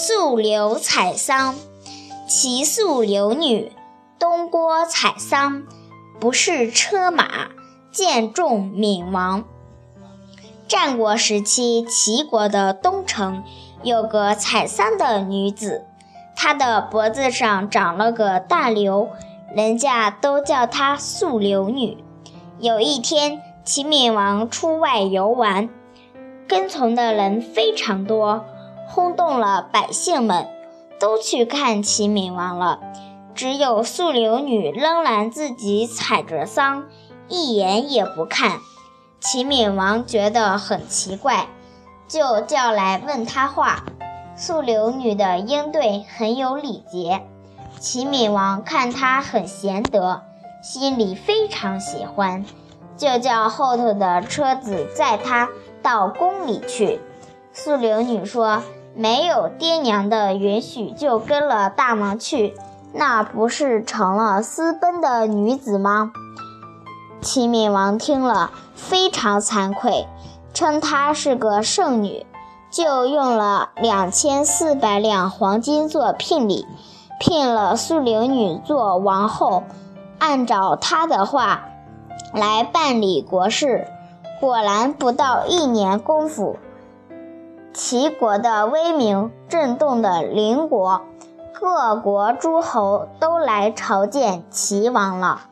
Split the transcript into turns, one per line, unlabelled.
溯流采桑。齐溯流女，东郭采桑，不是车马，见众闵王。战国时期，齐国的东城有个采桑的女子，她的脖子上长了个大瘤，人家都叫她溯流女。有一天，齐闵王出外游玩，跟从的人非常多，轰动了百姓们，都去看齐闵王了。只有素流女仍然自己采着桑，一眼也不看。齐闵王觉得很奇怪，就叫来问他话。素流女的应对很有礼节，齐闵王看她很贤德，心里非常喜欢，就叫后头的车子载她到宫里去。素流女说：“没有爹娘的允许就跟了大王去，那不是成了私奔的女子吗？”齐闵王听了。非常惭愧，称她是个圣女，就用了两千四百两黄金做聘礼，聘了素流女做王后，按照她的话来办理国事。果然不到一年功夫，齐国的威名震动的邻国，各国诸侯都来朝见齐王了。